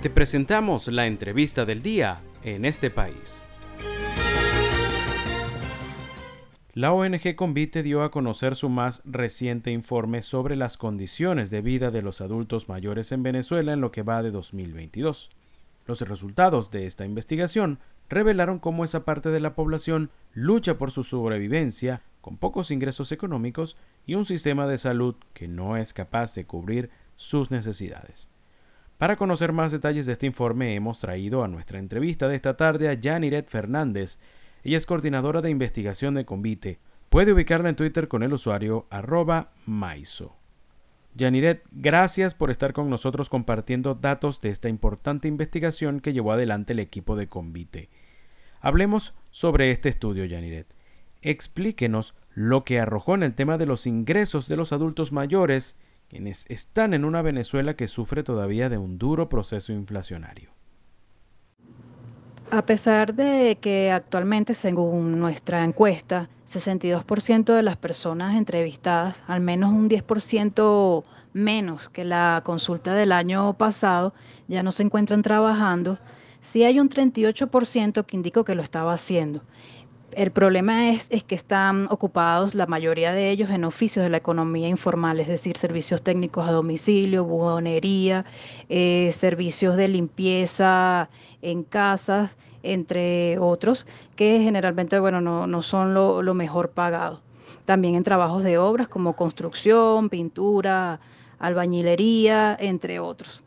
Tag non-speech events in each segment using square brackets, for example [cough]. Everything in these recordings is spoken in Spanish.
Te presentamos la entrevista del día en este país. La ONG Convite dio a conocer su más reciente informe sobre las condiciones de vida de los adultos mayores en Venezuela en lo que va de 2022. Los resultados de esta investigación revelaron cómo esa parte de la población lucha por su sobrevivencia con pocos ingresos económicos y un sistema de salud que no es capaz de cubrir sus necesidades. Para conocer más detalles de este informe hemos traído a nuestra entrevista de esta tarde a Janiret Fernández, ella es coordinadora de investigación de Convite. Puede ubicarla en Twitter con el usuario arroba maiso. Yaniret, gracias por estar con nosotros compartiendo datos de esta importante investigación que llevó adelante el equipo de Convite. Hablemos sobre este estudio, Yaniret. Explíquenos lo que arrojó en el tema de los ingresos de los adultos mayores, quienes están en una Venezuela que sufre todavía de un duro proceso inflacionario. A pesar de que actualmente, según nuestra encuesta, 62% de las personas entrevistadas, al menos un 10% menos que la consulta del año pasado, ya no se encuentran trabajando, sí hay un 38% que indicó que lo estaba haciendo. El problema es, que están ocupados la mayoría de ellos en oficios de la economía informal, es decir, servicios técnicos a domicilio, buhonería, eh, servicios de limpieza en casas, entre otros, que generalmente bueno, no, son lo, lo mejor pagado. También en trabajos de obras como construcción, pintura, albañilería, entre otros.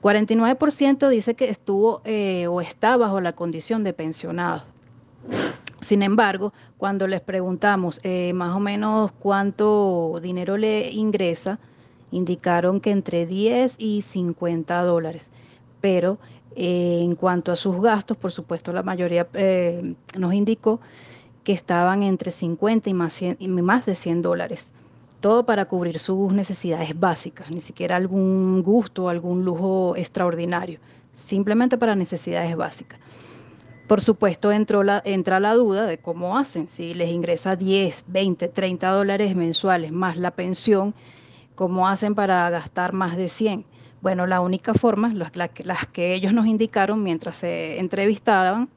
49% dice que estuvo eh, o está bajo la condición de pensionado. Sin embargo, cuando les preguntamos eh, más o menos cuánto dinero le ingresa, indicaron que entre 10 y 50 dólares. Pero eh, en cuanto a sus gastos, por supuesto, la mayoría eh, nos indicó que estaban entre 50 y más, y más de 100 dólares. Todo para cubrir sus necesidades básicas, ni siquiera algún gusto, algún lujo extraordinario, simplemente para necesidades básicas. Por supuesto, entró la, entra la duda de cómo hacen, si les ingresa 10, 20, 30 dólares mensuales más la pensión, cómo hacen para gastar más de 100. Bueno, la única forma, las, las que ellos nos indicaron mientras se entrevistaban,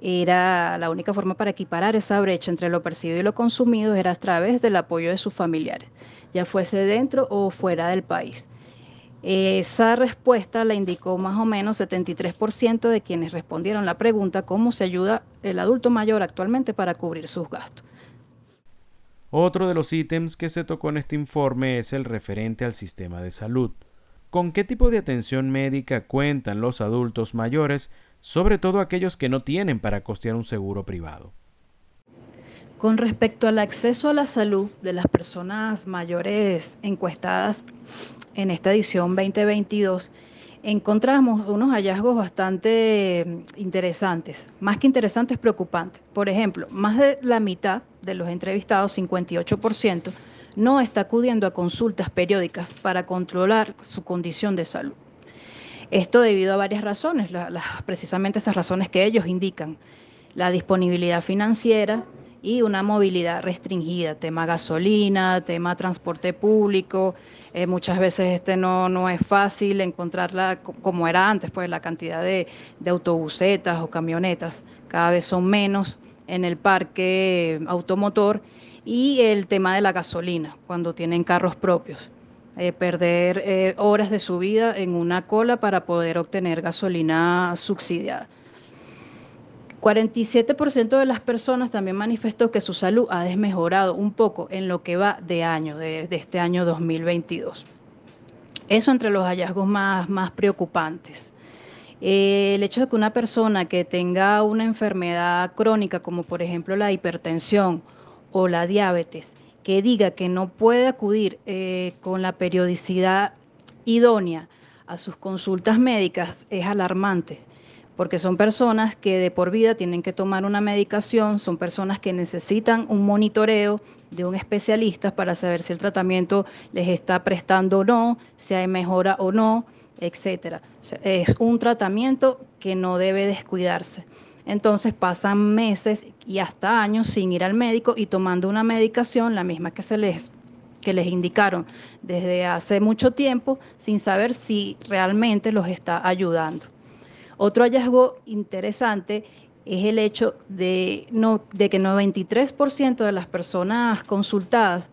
era la única forma para equiparar esa brecha entre lo percibido y lo consumido era a través del apoyo de sus familiares, ya fuese dentro o fuera del país. Esa respuesta la indicó más o menos 73% de quienes respondieron la pregunta cómo se ayuda el adulto mayor actualmente para cubrir sus gastos. Otro de los ítems que se tocó en este informe es el referente al sistema de salud. ¿Con qué tipo de atención médica cuentan los adultos mayores, sobre todo aquellos que no tienen para costear un seguro privado? Con respecto al acceso a la salud de las personas mayores encuestadas en esta edición 2022, encontramos unos hallazgos bastante mm, interesantes, más que interesantes, preocupantes. Por ejemplo, más de la mitad de los entrevistados, 58%, no está acudiendo a consultas periódicas para controlar su condición de salud. Esto debido a varias razones, precisamente esas razones que ellos indican. La disponibilidad financiera, y una movilidad restringida, tema gasolina, tema transporte público. Eh, muchas veces este no, no es fácil encontrarla como era antes, pues la cantidad de, de autobusetas o camionetas cada vez son menos en el parque automotor y el tema de la gasolina, cuando tienen carros propios. Eh, perder eh, horas de su vida en una cola para poder obtener gasolina subsidiada. 47% de las personas también manifestó que su salud ha desmejorado un poco en lo que va de año, de, este año 2022. Eso entre los hallazgos más, más preocupantes. Eh, el hecho de que una persona que tenga una enfermedad crónica, como por ejemplo la hipertensión o la diabetes, que diga que no puede acudir eh, con la periodicidad idónea a sus consultas médicas es alarmante porque son personas que de por vida tienen que tomar una medicación, son personas que necesitan un monitoreo de un especialista para saber si el tratamiento les está prestando o no, si hay mejora o no, etcétera. es un tratamiento que no debe descuidarse. Entonces pasan meses y hasta años sin ir al médico y tomando una medicación, la misma que se les que les indicaron desde hace mucho tiempo sin saber si realmente los está ayudando. Otro hallazgo interesante es el hecho de, no, de que 93% de las personas consultadas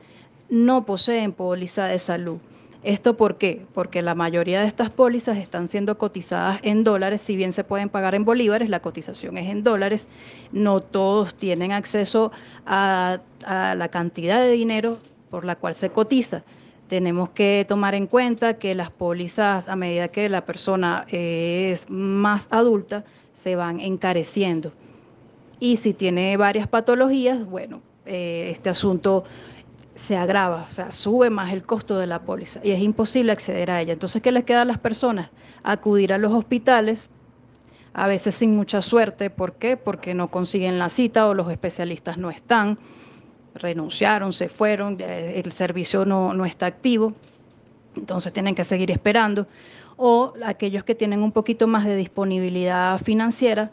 no poseen póliza de salud. ¿Esto por qué? Porque la mayoría de estas pólizas están siendo cotizadas en dólares, si bien se pueden pagar en bolívares, la cotización es en dólares, no todos tienen acceso a, a la cantidad de dinero por la cual se cotiza. Tenemos que tomar en cuenta que las pólizas, a medida que la persona es más adulta, se van encareciendo. Y si tiene varias patologías, bueno, eh, este asunto se agrava, o sea, sube más el costo de la póliza y es imposible acceder a ella. Entonces, ¿qué les queda a las personas? Acudir a los hospitales, a veces sin mucha suerte. ¿Por qué? Porque no consiguen la cita o los especialistas no están, renunciaron, se fueron, el servicio no, no está activo, entonces tienen que seguir esperando. O aquellos que tienen un poquito más de disponibilidad financiera,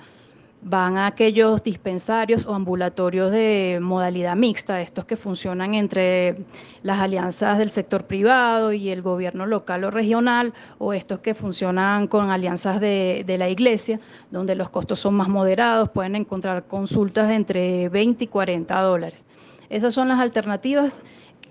van a aquellos dispensarios o ambulatorios de modalidad mixta, estos que funcionan entre las alianzas del sector privado y el gobierno local o regional, o estos que funcionan con alianzas de, la iglesia, donde los costos son más moderados, pueden encontrar consultas entre 20 y 40 dólares. Esas son las alternativas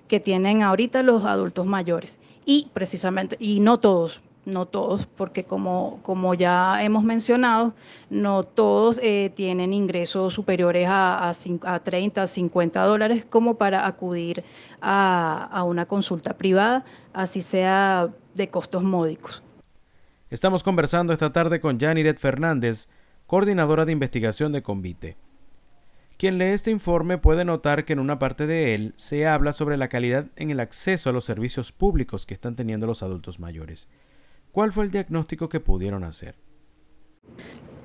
que tienen ahorita los adultos mayores. Y precisamente, y no todos, no todos, porque como, como ya hemos mencionado, no todos eh, tienen ingresos superiores a, a, 30, 50 dólares como para acudir a, a una consulta privada, así sea de costos módicos. Estamos conversando esta tarde con Janiret Fernández, coordinadora de investigación de Convite. Quien lee este informe puede notar que en una parte de él se habla sobre la calidad en el acceso a los servicios públicos que están teniendo los adultos mayores. ¿Cuál fue el diagnóstico que pudieron hacer?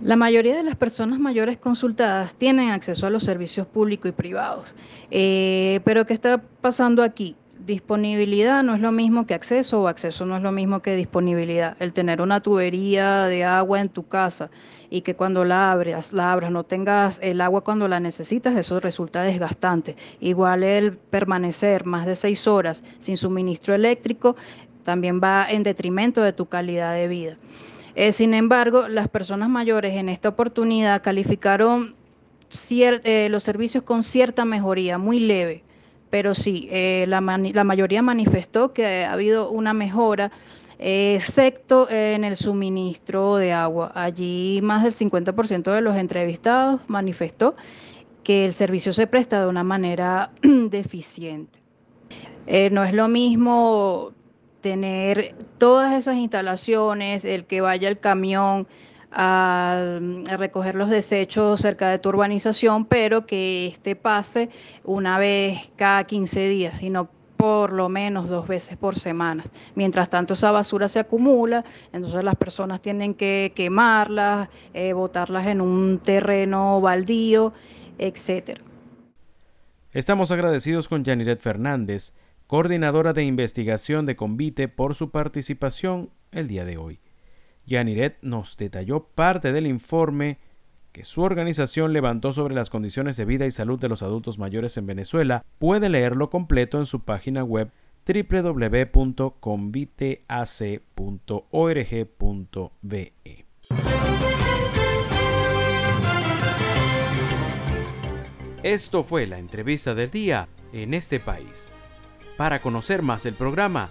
La mayoría de las personas mayores consultadas tienen acceso a los servicios públicos y privados. Eh, pero ¿qué está pasando aquí? Disponibilidad no es lo mismo que acceso o acceso no es lo mismo que disponibilidad. El tener una tubería de agua en tu casa y que cuando la abras, la abras no tengas el agua cuando la necesitas, eso resulta desgastante. Igual el permanecer más de seis horas sin suministro eléctrico también va en detrimento de tu calidad de vida. Eh, sin embargo, las personas mayores en esta oportunidad calificaron eh, los servicios con cierta mejoría, muy leve, pero sí, eh, la, la, mayoría manifestó que ha habido una mejora, excepto en el suministro de agua. Allí más del 50% de los entrevistados manifestó que el servicio se presta de una manera [clears throat] deficiente. no es lo mismo tener todas esas instalaciones, el que vaya el camión a, recoger los desechos cerca de tu urbanización, pero que este pase una vez cada 15 días y no por lo menos dos veces por semana. Mientras tanto esa basura se acumula, entonces las personas tienen que quemarlas, eh, botarlas en un terreno baldío, etc. Estamos agradecidos con Janiret Fernández, coordinadora de investigación de Convite, por su participación el día de hoy. Yaniret nos detalló parte del informe que su organización levantó sobre las condiciones de vida y salud de los adultos mayores en Venezuela. Puede leerlo completo en su página web www.conviteac.org.be. Esto fue la entrevista del día en este país. Para conocer más el programa,